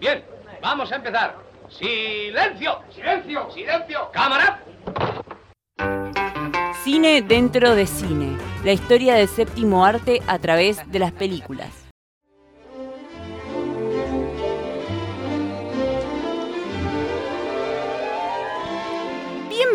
Bien, vamos a empezar. ¡Silencio! ¡Silencio! ¡Silencio! ¡Cámara! Cine dentro de cine. La historia del séptimo arte a través de las películas.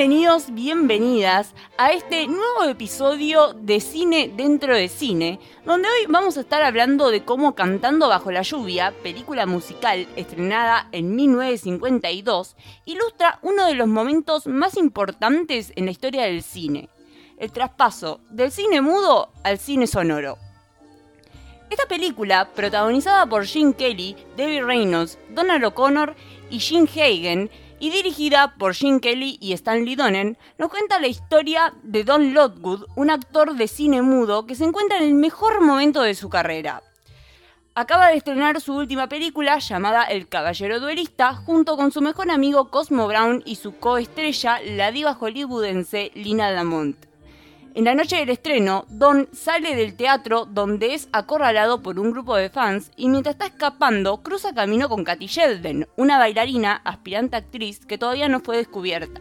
Bienvenidos, bienvenidas a este nuevo episodio de Cine dentro de Cine, donde hoy vamos a estar hablando de cómo Cantando bajo la lluvia, película musical estrenada en 1952, ilustra uno de los momentos más importantes en la historia del cine, el traspaso del cine mudo al cine sonoro. Esta película, protagonizada por Gene Kelly, Debbie Reynolds, Donald O'Connor y Gene Hagen, y dirigida por Gene Kelly y Stanley Donen, nos cuenta la historia de Don Lotwood, un actor de cine mudo que se encuentra en el mejor momento de su carrera. Acaba de estrenar su última película llamada El Caballero Duelista junto con su mejor amigo Cosmo Brown y su coestrella, la diva hollywoodense Lina Lamont. En la noche del estreno, Don sale del teatro donde es acorralado por un grupo de fans y mientras está escapando cruza camino con Katy Sheldon, una bailarina aspirante actriz que todavía no fue descubierta.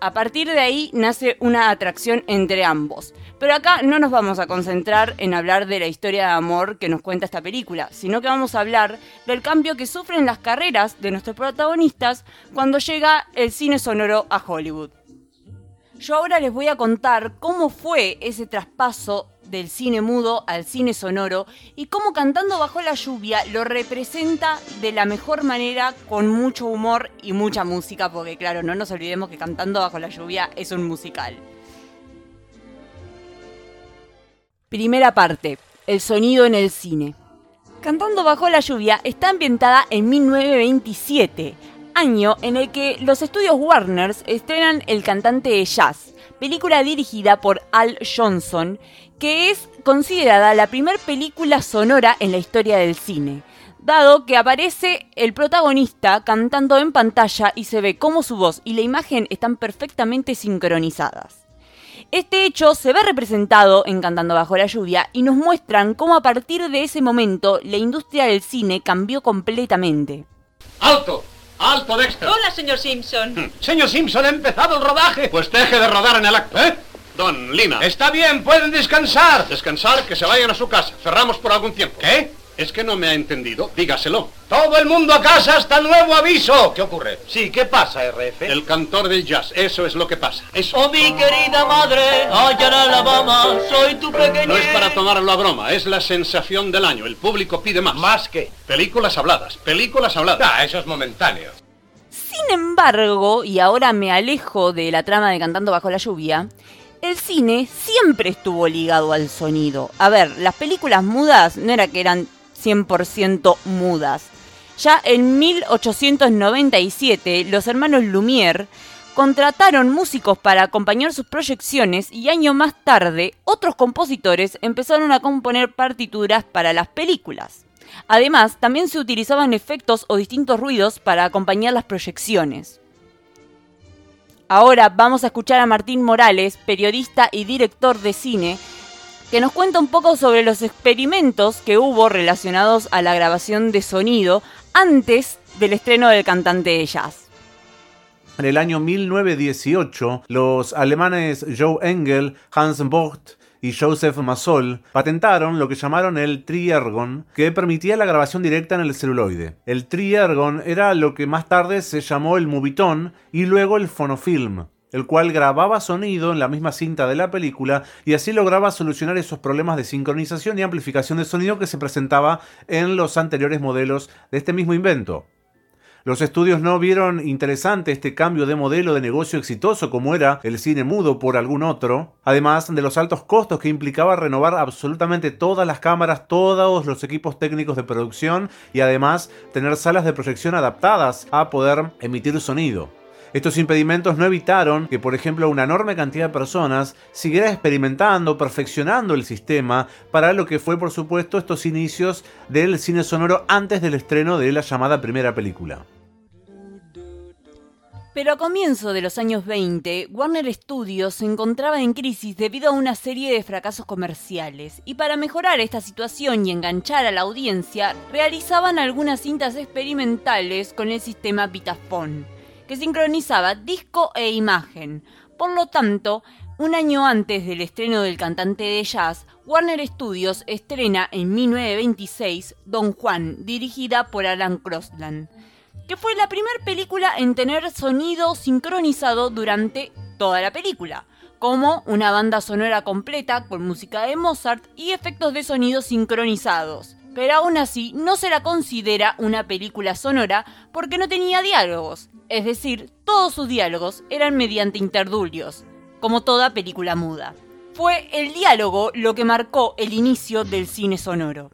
A partir de ahí nace una atracción entre ambos. Pero acá no nos vamos a concentrar en hablar de la historia de amor que nos cuenta esta película, sino que vamos a hablar del cambio que sufren las carreras de nuestros protagonistas cuando llega el cine sonoro a Hollywood. Yo ahora les voy a contar cómo fue ese traspaso del cine mudo al cine sonoro y cómo Cantando bajo la lluvia lo representa de la mejor manera con mucho humor y mucha música, porque claro, no nos olvidemos que Cantando bajo la lluvia es un musical. Primera parte, el sonido en el cine. Cantando bajo la lluvia está ambientada en 1927 año en el que los estudios Warners estrenan El cantante de jazz, película dirigida por Al Johnson, que es considerada la primera película sonora en la historia del cine, dado que aparece el protagonista cantando en pantalla y se ve cómo su voz y la imagen están perfectamente sincronizadas. Este hecho se ve representado en Cantando bajo la lluvia y nos muestran cómo a partir de ese momento la industria del cine cambió completamente. ¡Alto! ¡Alto, Dexter! Hola, señor Simpson. Hmm. Señor Simpson, ha empezado el rodaje. Pues deje de rodar en el acto. ¿Eh? Don Lina. Está bien, pueden descansar. Descansar, que se vayan a su casa. Cerramos por algún tiempo. ¿Qué? Es que no me ha entendido. Dígaselo. Todo el mundo a casa hasta nuevo aviso. ¿Qué ocurre? Sí, ¿qué pasa, RF? El cantor del jazz. Eso es lo que pasa. Es... Oh, mi querida madre, allá en Alabama, soy tu pequeño. No es para tomarlo a broma, es la sensación del año. El público pide más. ¿Más qué? Películas habladas, películas habladas. Ah, eso es momentáneo. Sin embargo, y ahora me alejo de la trama de Cantando bajo la lluvia, el cine siempre estuvo ligado al sonido. A ver, las películas mudas no era que eran 100% mudas. Ya en 1897, los hermanos Lumière contrataron músicos para acompañar sus proyecciones y año más tarde, otros compositores empezaron a componer partituras para las películas. Además, también se utilizaban efectos o distintos ruidos para acompañar las proyecciones. Ahora vamos a escuchar a Martín Morales, periodista y director de cine, que nos cuenta un poco sobre los experimentos que hubo relacionados a la grabación de sonido antes del estreno del cantante de jazz. En el año 1918, los alemanes Joe Engel, Hans Vogt y Joseph Massol patentaron lo que llamaron el triergon, que permitía la grabación directa en el celuloide. El triergon era lo que más tarde se llamó el movitón y luego el fonofilm el cual grababa sonido en la misma cinta de la película y así lograba solucionar esos problemas de sincronización y amplificación de sonido que se presentaba en los anteriores modelos de este mismo invento. Los estudios no vieron interesante este cambio de modelo de negocio exitoso como era el cine mudo por algún otro, además de los altos costos que implicaba renovar absolutamente todas las cámaras, todos los equipos técnicos de producción y además tener salas de proyección adaptadas a poder emitir sonido. Estos impedimentos no evitaron que, por ejemplo, una enorme cantidad de personas siguiera experimentando, perfeccionando el sistema para lo que fue, por supuesto, estos inicios del cine sonoro antes del estreno de la llamada primera película. Pero a comienzo de los años 20, Warner Studios se encontraba en crisis debido a una serie de fracasos comerciales, y para mejorar esta situación y enganchar a la audiencia, realizaban algunas cintas experimentales con el sistema Vitaphone, que sincronizaba disco e imagen. Por lo tanto, un año antes del estreno del cantante de jazz, Warner Studios estrena en 1926 Don Juan, dirigida por Alan Crosland que fue la primera película en tener sonido sincronizado durante toda la película, como una banda sonora completa con música de Mozart y efectos de sonido sincronizados. Pero aún así no se la considera una película sonora porque no tenía diálogos, es decir, todos sus diálogos eran mediante interdulios, como toda película muda. Fue el diálogo lo que marcó el inicio del cine sonoro.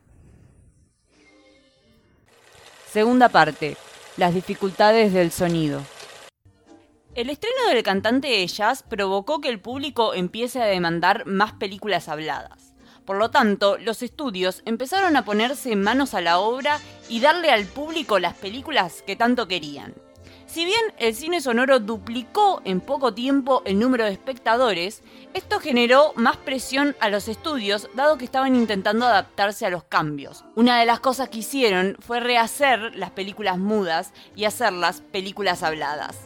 Segunda parte las dificultades del sonido. El estreno del cantante de jazz provocó que el público empiece a demandar más películas habladas. Por lo tanto, los estudios empezaron a ponerse manos a la obra y darle al público las películas que tanto querían. Si bien el cine sonoro duplicó en poco tiempo el número de espectadores, esto generó más presión a los estudios dado que estaban intentando adaptarse a los cambios. Una de las cosas que hicieron fue rehacer las películas mudas y hacerlas películas habladas.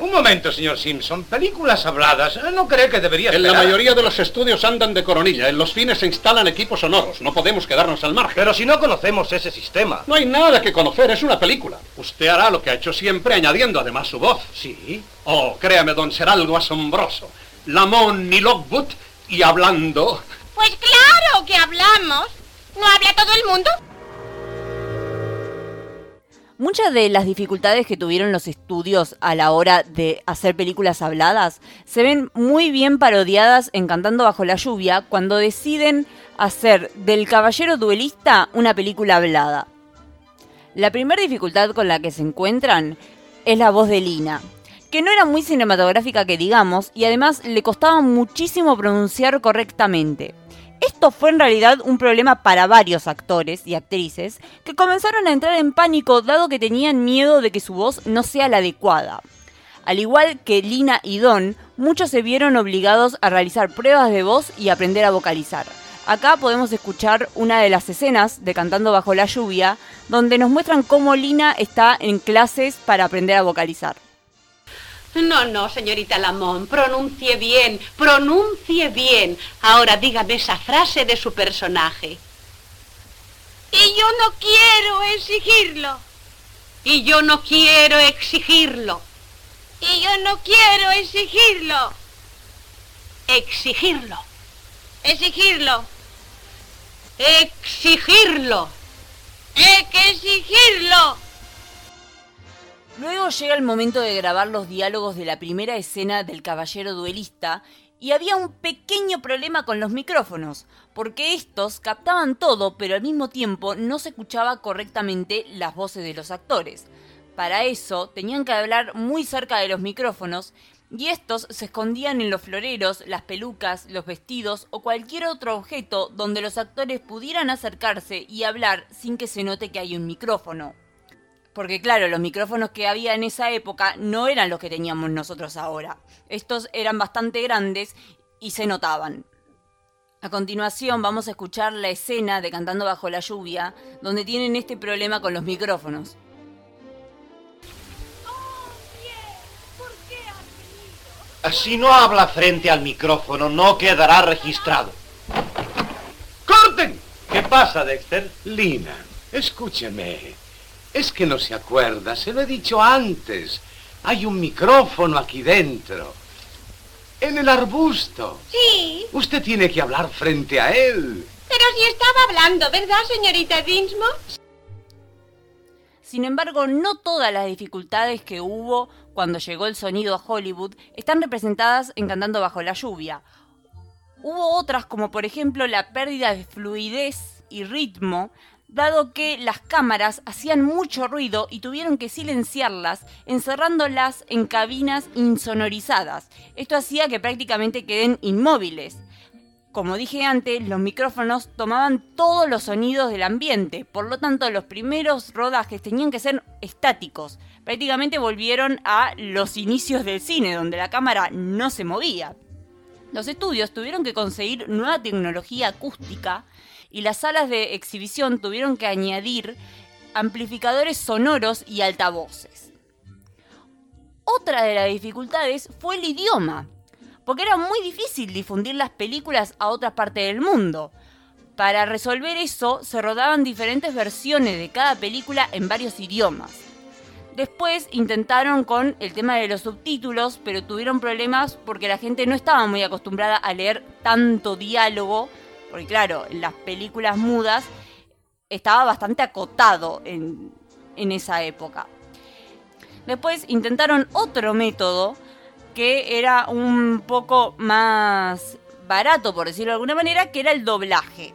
Un momento, señor Simpson. Películas habladas. ¿eh? ¿No cree que debería En la esperar? mayoría de los estudios andan de coronilla. En los fines se instalan equipos sonoros. No podemos quedarnos al margen. Pero si no conocemos ese sistema. No hay nada que conocer, es una película. Usted hará lo que ha hecho siempre, añadiendo además su voz. Sí. Oh, créame, don, será algo asombroso. Lamont y Lockwood y hablando. Pues claro que hablamos. ¿No habla todo el mundo? Muchas de las dificultades que tuvieron los estudios a la hora de hacer películas habladas se ven muy bien parodiadas en Cantando bajo la lluvia cuando deciden hacer del Caballero Duelista una película hablada. La primera dificultad con la que se encuentran es la voz de Lina, que no era muy cinematográfica que digamos y además le costaba muchísimo pronunciar correctamente. Esto fue en realidad un problema para varios actores y actrices que comenzaron a entrar en pánico dado que tenían miedo de que su voz no sea la adecuada. Al igual que Lina y Don, muchos se vieron obligados a realizar pruebas de voz y aprender a vocalizar. Acá podemos escuchar una de las escenas de Cantando bajo la lluvia, donde nos muestran cómo Lina está en clases para aprender a vocalizar. No, no, señorita Lamont, pronuncie bien, pronuncie bien. Ahora dígame esa frase de su personaje. Y yo no quiero exigirlo. Y yo no quiero exigirlo. Y yo no quiero exigirlo. Exigirlo. Exigirlo. Exigirlo. Hay que exigirlo. Luego llega el momento de grabar los diálogos de la primera escena del caballero duelista y había un pequeño problema con los micrófonos, porque estos captaban todo, pero al mismo tiempo no se escuchaba correctamente las voces de los actores. Para eso tenían que hablar muy cerca de los micrófonos y estos se escondían en los floreros, las pelucas, los vestidos o cualquier otro objeto donde los actores pudieran acercarse y hablar sin que se note que hay un micrófono. Porque claro, los micrófonos que había en esa época no eran los que teníamos nosotros ahora. Estos eran bastante grandes y se notaban. A continuación vamos a escuchar la escena de Cantando bajo la lluvia, donde tienen este problema con los micrófonos. Si no habla frente al micrófono, no quedará registrado. ¡Corten! ¿Qué pasa, Dexter? Lina, escúcheme. Es que no se acuerda, se lo he dicho antes. Hay un micrófono aquí dentro. En el arbusto. Sí, Usted tiene que hablar frente a él. pero si estaba hablando, ¿verdad, señorita Dinsmore? Sin embargo, no todas las dificultades que hubo cuando llegó el sonido a Hollywood están representadas en Cantando bajo la lluvia. Hubo otras como por ejemplo la pérdida de fluidez y ritmo, dado que las cámaras hacían mucho ruido y tuvieron que silenciarlas, encerrándolas en cabinas insonorizadas. Esto hacía que prácticamente queden inmóviles. como dije antes, los micrófonos tomaban todos los sonidos del ambiente, por lo tanto los primeros rodajes tenían que ser estáticos. Prácticamente volvieron a los inicios del cine, donde la cámara no se movía. Los estudios tuvieron que conseguir nueva tecnología acústica y las salas de exhibición tuvieron que añadir amplificadores sonoros y altavoces. Otra de las dificultades fue el idioma, porque era muy difícil difundir las películas a otras partes del mundo. Para resolver eso se rodaban diferentes versiones de cada película en varios idiomas. Después intentaron con el tema de los subtítulos, pero tuvieron problemas porque la gente no estaba muy acostumbrada a leer tanto diálogo, porque claro, en las películas mudas estaba bastante acotado en, en esa época. Después intentaron otro método que era un poco más barato, por decirlo de alguna manera, que era el doblaje.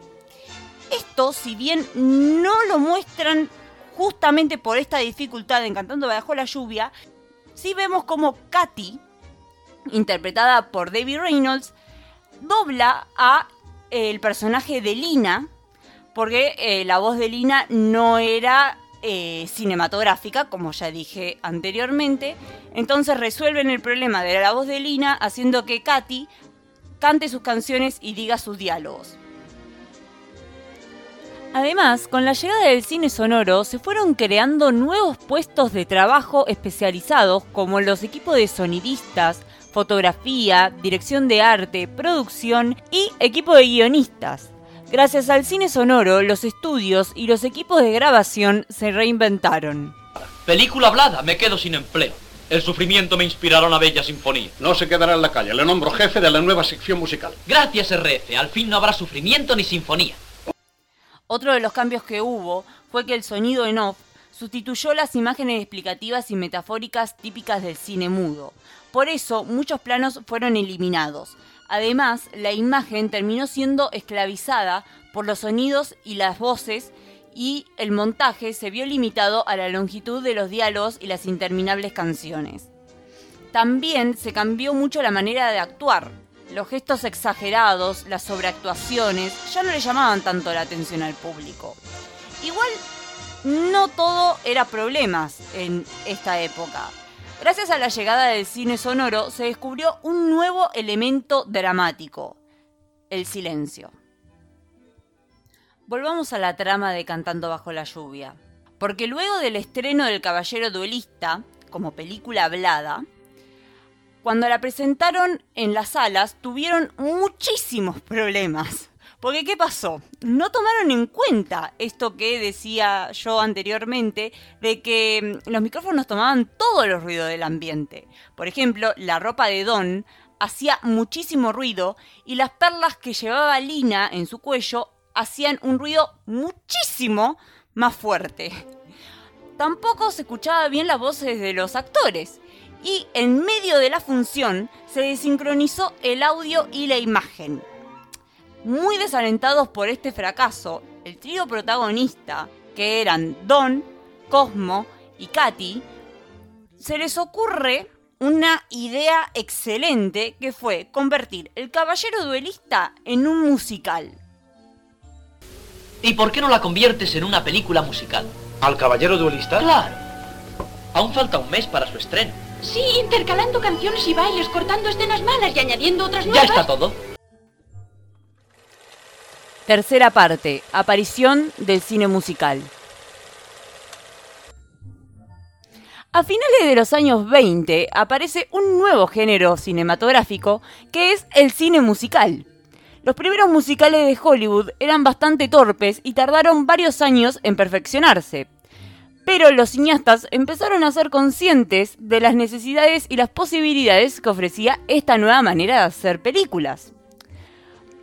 Esto, si bien no lo muestran justamente por esta dificultad en Cantando bajo la lluvia, sí vemos como Katy, interpretada por Debbie Reynolds, dobla a el personaje de Lina, porque eh, la voz de Lina no era eh, cinematográfica, como ya dije anteriormente. Entonces resuelven el problema de la voz de Lina haciendo que Katy cante sus canciones y diga sus diálogos. Además, con la llegada del cine sonoro se fueron creando nuevos puestos de trabajo especializados como los equipos de sonidistas, fotografía, dirección de arte, producción y equipo de guionistas. Gracias al cine sonoro, los estudios y los equipos de grabación se reinventaron. Película hablada, me quedo sin empleo. El sufrimiento me inspirará una bella sinfonía. No se quedará en la calle, le nombro jefe de la nueva sección musical. Gracias, RF. Al fin no habrá sufrimiento ni sinfonía. Otro de los cambios que hubo fue que el sonido en off sustituyó las imágenes explicativas y metafóricas típicas del cine mudo. Por eso, muchos planos fueron eliminados. Además, la imagen terminó siendo esclavizada por los sonidos y las voces y el montaje se vio limitado a la longitud de los diálogos y las interminables canciones. También se cambió mucho la manera de actuar. Los gestos exagerados, las sobreactuaciones, ya no le llamaban tanto la atención al público. Igual, no todo era problemas en esta época. Gracias a la llegada del cine sonoro se descubrió un nuevo elemento dramático, el silencio. Volvamos a la trama de Cantando bajo la lluvia, porque luego del estreno del Caballero Duelista, como película hablada, cuando la presentaron en las salas tuvieron muchísimos problemas. Porque ¿qué pasó? No tomaron en cuenta esto que decía yo anteriormente, de que mm, los micrófonos tomaban todos los ruidos del ambiente. Por ejemplo, la ropa de Don hacía muchísimo ruido y las perlas que llevaba Lina en su cuello hacían un ruido muchísimo más fuerte. Tampoco se escuchaba bien las voces de los actores y en medio de la función se desincronizó el audio y la imagen. Muy desalentados por este fracaso, el trío protagonista, que eran Don, Cosmo y Katy, se les ocurre una idea excelente que fue convertir El Caballero Duelista en un musical. ¿Y por qué no la conviertes en una película musical? ¿Al caballero duelista? Claro. Aún falta un mes para su estreno. Sí, intercalando canciones y bailes, cortando escenas malas y añadiendo otras Ya nuevas. está todo. Tercera parte, aparición del cine musical. A finales de los años 20 aparece un nuevo género cinematográfico que es el cine musical. Los primeros musicales de Hollywood eran bastante torpes y tardaron varios años en perfeccionarse. Pero los cineastas empezaron a ser conscientes de las necesidades y las posibilidades que ofrecía esta nueva manera de hacer películas.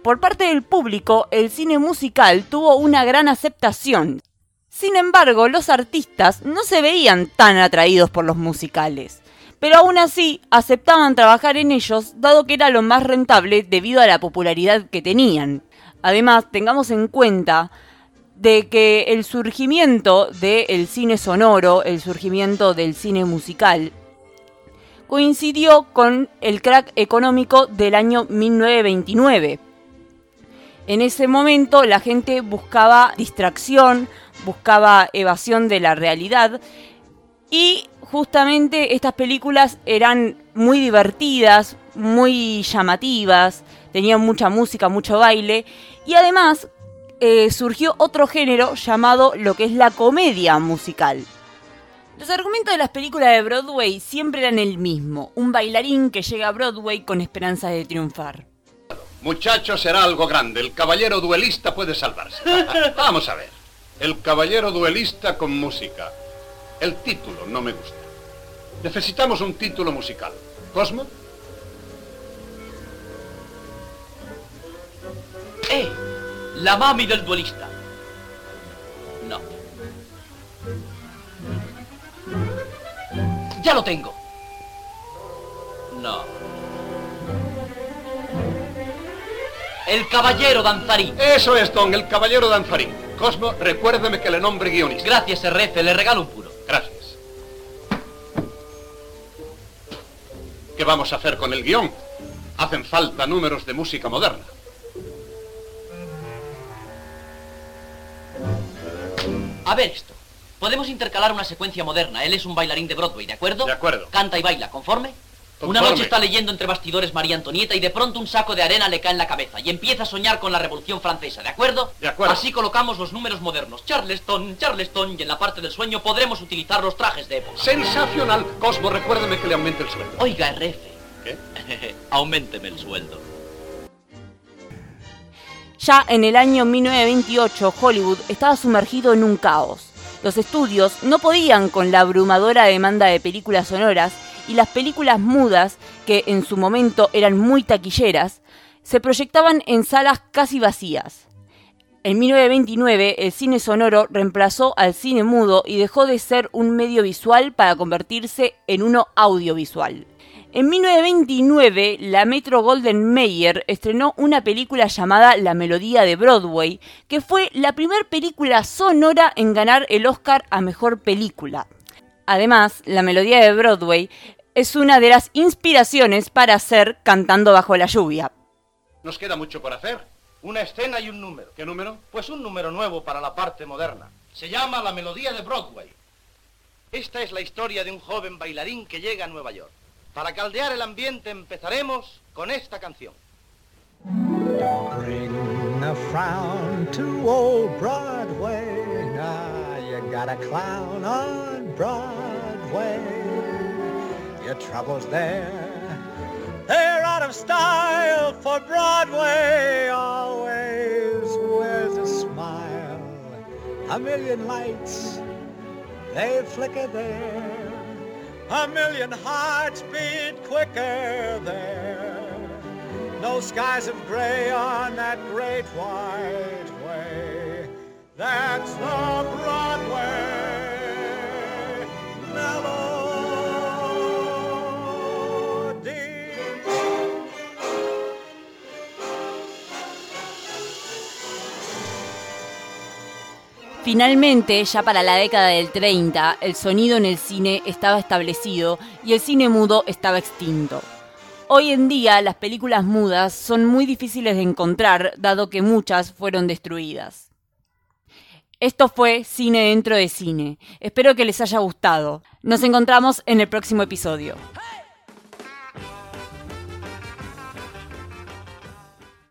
Por parte del público, el cine musical tuvo una gran aceptación. Sin embargo, los artistas no se veían tan atraídos por los musicales, pero aún así aceptaban trabajar en ellos dado que era lo más rentable debido a la popularidad que tenían. Además, tengamos en cuenta de que el surgimiento del cine sonoro, el surgimiento del cine musical, coincidió con el crack económico del año 1929. En ese momento la gente buscaba distracción, buscaba evasión de la realidad y justamente estas películas eran muy divertidas, muy llamativas, tenían mucha música, mucho baile y además eh, surgió otro género llamado lo que es la comedia musical. Los argumentos de las películas de Broadway siempre eran el mismo, un bailarín que llega a Broadway con esperanzas de triunfar. Muchacho, será algo grande. El caballero duelista puede salvarse. Vamos a ver. El caballero duelista con música. El título no me gusta. Necesitamos un título musical. ¿Cosmo? ¡Eh! La mami del duelista. No. Ya lo tengo. No. El caballero danzarín. Eso es, don, el caballero danzarín. Cosmo, recuérdeme que le nombre guionista. Gracias, RF, le regalo un puro. Gracias. ¿Qué vamos a hacer con el guion? Hacen falta números de música moderna. A ver esto. Podemos intercalar una secuencia moderna. Él es un bailarín de Broadway, ¿de acuerdo? De acuerdo. Canta y baila, ¿conforme? Una noche está leyendo entre bastidores María Antonieta y de pronto un saco de arena le cae en la cabeza y empieza a soñar con la Revolución Francesa, ¿de acuerdo? De acuerdo. Así colocamos los números modernos. Charleston, Charleston y en la parte del sueño podremos utilizar los trajes de época. Sensacional. Cosmo, recuérdeme que le aumente el sueldo. Oiga, RF. ¿Qué? Auménteme el sueldo. Ya en el año 1928 Hollywood estaba sumergido en un caos. Los estudios no podían con la abrumadora demanda de películas sonoras y las películas mudas, que en su momento eran muy taquilleras, se proyectaban en salas casi vacías. En 1929 el cine sonoro reemplazó al cine mudo y dejó de ser un medio visual para convertirse en uno audiovisual. En 1929, la Metro Golden Mayer estrenó una película llamada La Melodía de Broadway, que fue la primera película sonora en ganar el Oscar a Mejor Película. Además, La Melodía de Broadway es una de las inspiraciones para hacer Cantando bajo la lluvia. ¿Nos queda mucho por hacer? Una escena y un número. ¿Qué número? Pues un número nuevo para la parte moderna. Se llama La Melodía de Broadway. Esta es la historia de un joven bailarín que llega a Nueva York. Para caldear el ambiente empezaremos con esta canción. Bring a frown to old. Got a clown on Broadway. Your troubles there, they're out of style for Broadway. Always wears a smile. A million lights, they flicker there. A million hearts beat quicker there. No skies of gray on that great white. That's Broadway. Finalmente, ya para la década del 30, el sonido en el cine estaba establecido y el cine mudo estaba extinto. Hoy en día las películas mudas son muy difíciles de encontrar, dado que muchas fueron destruidas. Esto fue Cine dentro de Cine. Espero que les haya gustado. Nos encontramos en el próximo episodio.